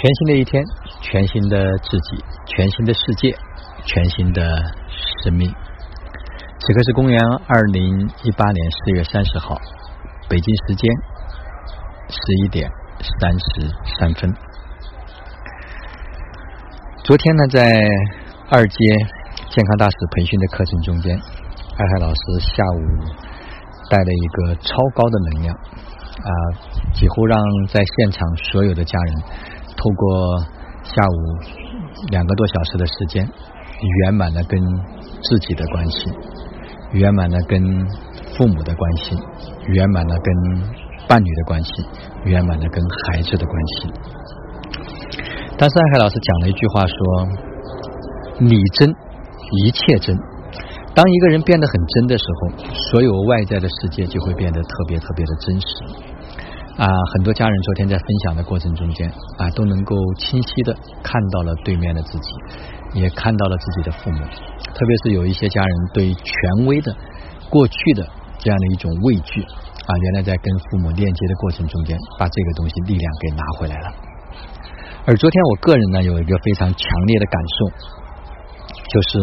全新的一天，全新的自己，全新的世界，全新的生命。此刻是公元二零一八年四月三十号，北京时间十一点三十三分。昨天呢，在二阶健康大使培训的课程中间，艾海老师下午带了一个超高的能量啊，几乎让在现场所有的家人。透过下午两个多小时的时间，圆满了跟自己的关系，圆满了跟父母的关系，圆满了跟伴侣的关系，圆满了跟孩子的关系。但是艾海老师讲了一句话说：“你真，一切真。当一个人变得很真的时候，所有外在的世界就会变得特别特别的真实。”啊，很多家人昨天在分享的过程中间啊，都能够清晰的看到了对面的自己，也看到了自己的父母，特别是有一些家人对权威的过去的这样的一种畏惧啊，原来在跟父母链接的过程中间，把这个东西力量给拿回来了。而昨天我个人呢，有一个非常强烈的感受，就是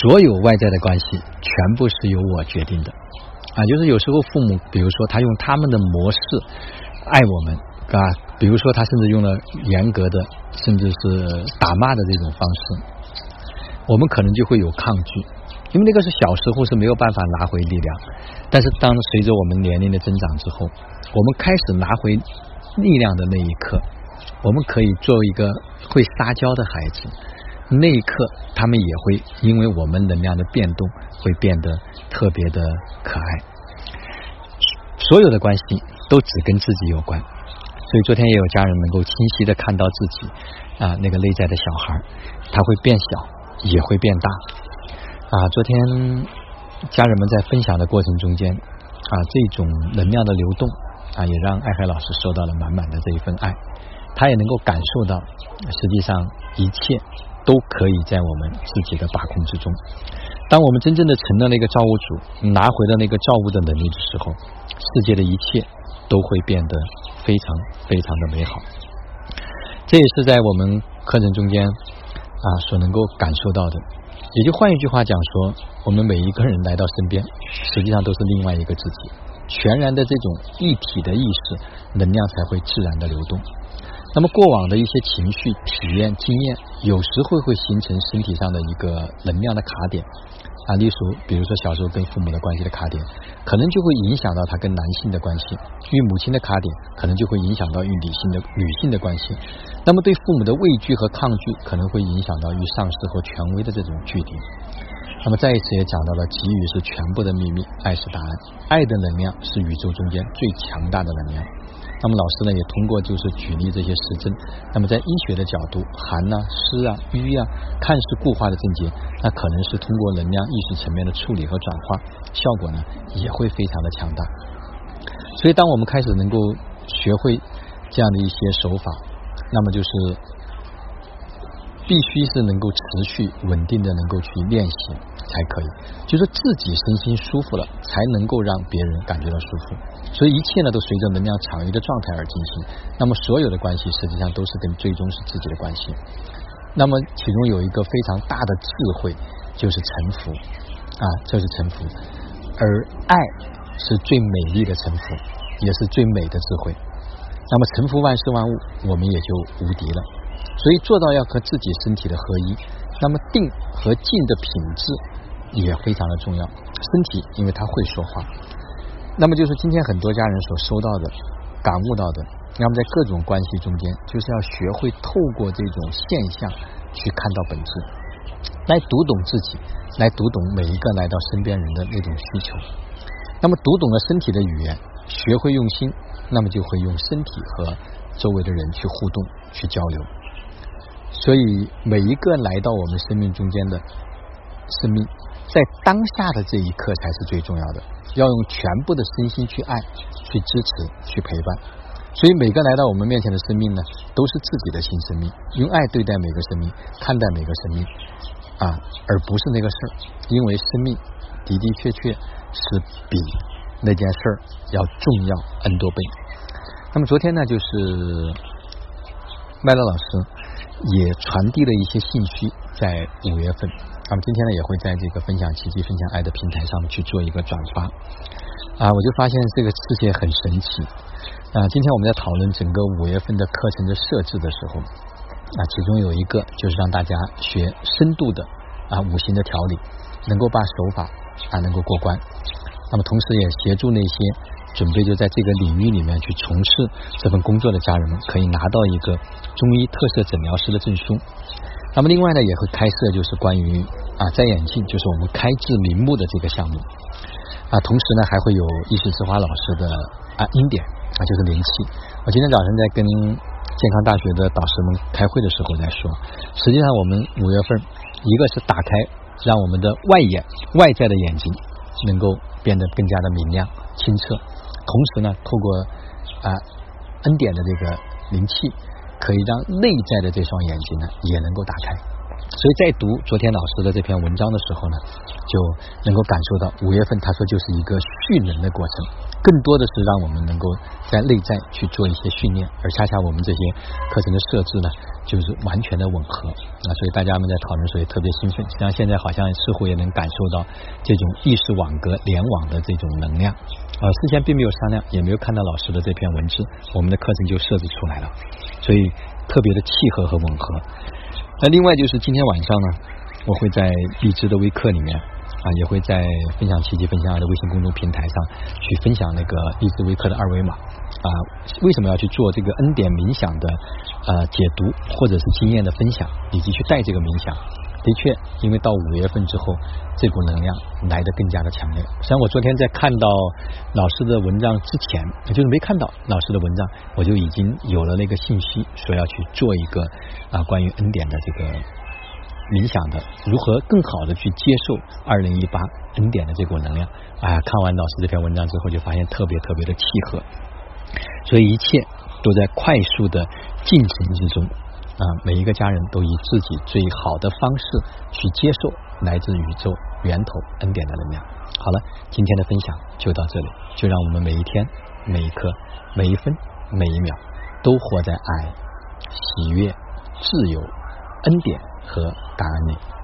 所有外在的关系全部是由我决定的。啊，就是有时候父母，比如说他用他们的模式爱我们，啊，比如说他甚至用了严格的，甚至是打骂的这种方式，我们可能就会有抗拒，因为那个是小时候是没有办法拿回力量，但是当随着我们年龄的增长之后，我们开始拿回力量的那一刻，我们可以做一个会撒娇的孩子。那一刻，他们也会因为我们能量的变动，会变得特别的可爱。所有的关系都只跟自己有关，所以昨天也有家人能够清晰的看到自己啊，那个内在的小孩，他会变小，也会变大。啊，昨天家人们在分享的过程中间啊，这种能量的流动啊，也让爱海老师收到了满满的这一份爱，他也能够感受到，实际上一切。都可以在我们自己的把控之中。当我们真正的成了那个造物主，拿回了那个造物的能力的时候，世界的一切都会变得非常非常的美好。这也是在我们课程中间啊所能够感受到的。也就换一句话讲说，我们每一个人来到身边，实际上都是另外一个自己，全然的这种一体的意识能量才会自然的流动。那么过往的一些情绪体验经验，有时会会形成身体上的一个能量的卡点啊，例如比如说小时候跟父母的关系的卡点，可能就会影响到他跟男性的关系；与母亲的卡点，可能就会影响到与女性的女性的关系。那么对父母的畏惧和抗拒，可能会影响到与上司和权威的这种距离。那么再一次也讲到了，给予是全部的秘密，爱是答案，爱的能量是宇宙中间最强大的能量。那么老师呢也通过就是举例这些实证，那么在医学的角度，寒啊、湿啊、瘀啊，看似固化的症结，那可能是通过能量意识层面的处理和转化，效果呢也会非常的强大。所以当我们开始能够学会这样的一些手法，那么就是必须是能够持续稳定的能够去练习才可以，就是自己身心舒服了，才能够让别人感觉到舒服。所以一切呢都随着能量场域的状态而进行。那么所有的关系实际上都是跟最终是自己的关系。那么其中有一个非常大的智慧，就是臣服啊，这是臣服。而爱是最美丽的臣服，也是最美的智慧。那么臣服万事万物，我们也就无敌了。所以做到要和自己身体的合一。那么定和静的品质也非常的重要。身体因为它会说话。那么就是今天很多家人所收到的、感悟到的，那么在各种关系中间，就是要学会透过这种现象去看到本质，来读懂自己，来读懂每一个来到身边人的那种需求。那么读懂了身体的语言，学会用心，那么就会用身体和周围的人去互动、去交流。所以每一个来到我们生命中间的生命。在当下的这一刻才是最重要的，要用全部的身心去爱、去支持、去陪伴。所以每个来到我们面前的生命呢，都是自己的新生命，用爱对待每个生命，看待每个生命啊，而不是那个事儿。因为生命的的确确是比那件事儿要重要 n 多倍。那么昨天呢，就是麦乐老师也传递了一些信息，在五月份，那么今天呢也会在这个分享奇迹、分享爱的平台上面去做一个转发啊，我就发现这个世界很神奇啊。今天我们在讨论整个五月份的课程的设置的时候啊，其中有一个就是让大家学深度的啊五行的调理，能够把手法啊能够过关，那么同时也协助那些。准备就在这个领域里面去从事这份工作的家人们，可以拿到一个中医特色诊疗师的证书。那么另外呢，也会开设就是关于啊摘眼镜，就是我们开智明目的这个项目啊。同时呢，还会有意识之花老师的啊音点啊，就是灵气。我今天早上在跟健康大学的导师们开会的时候在说，实际上我们五月份一个是打开，让我们的外眼外在的眼睛能够变得更加的明亮清澈。同时呢，透过啊恩典的这个灵气，可以让内在的这双眼睛呢也能够打开。所以在读昨天老师的这篇文章的时候呢，就能够感受到五月份他说就是一个蓄能的过程。更多的是让我们能够在内在去做一些训练，而恰恰我们这些课程的设置呢，就是完全的吻合啊，所以大家们在讨论时候也特别兴奋。实际上现在好像似乎也能感受到这种意识网格联网的这种能量啊，事先并没有商量，也没有看到老师的这篇文字，我们的课程就设置出来了，所以特别的契合和吻合。那另外就是今天晚上呢，我会在荔枝的微课里面。啊，也会在分享奇迹分享爱的微信公众平台上去分享那个励志微课的二维码啊。为什么要去做这个恩典冥想的呃解读，或者是经验的分享，以及去带这个冥想？的确，因为到五月份之后，这股能量来的更加的强烈。实际上，我昨天在看到老师的文章之前，就是没看到老师的文章，我就已经有了那个信息，说要去做一个啊关于恩典的这个。冥想的如何更好的去接受二零一八恩典的这股能量？哎，看完老师这篇文章之后，就发现特别特别的契合，所以一切都在快速的进程之中啊！每一个家人都以自己最好的方式去接受来自宇宙源头恩典的能量。好了，今天的分享就到这里，就让我们每一天、每一刻、每一分、每一秒都活在爱、喜悦、自由、恩典。和答案内